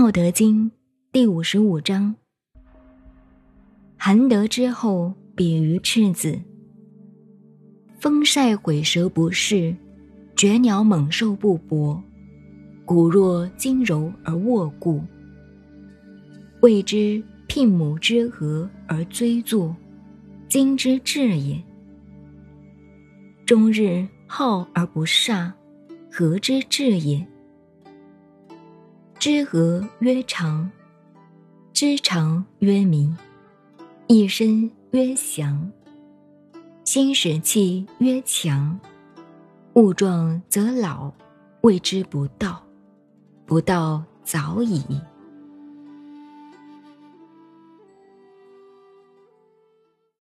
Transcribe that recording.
道德经》第五十五章：含德之后，比于赤子。风晒毁蛇不噬，绝鸟猛兽不搏。骨若筋柔而握固，谓之牝母之和而追坐，今之至也。终日好而不煞，和之至也？知和曰长，知长曰明，一生曰祥，心使气曰强。物壮则老，谓之不道，不道早已。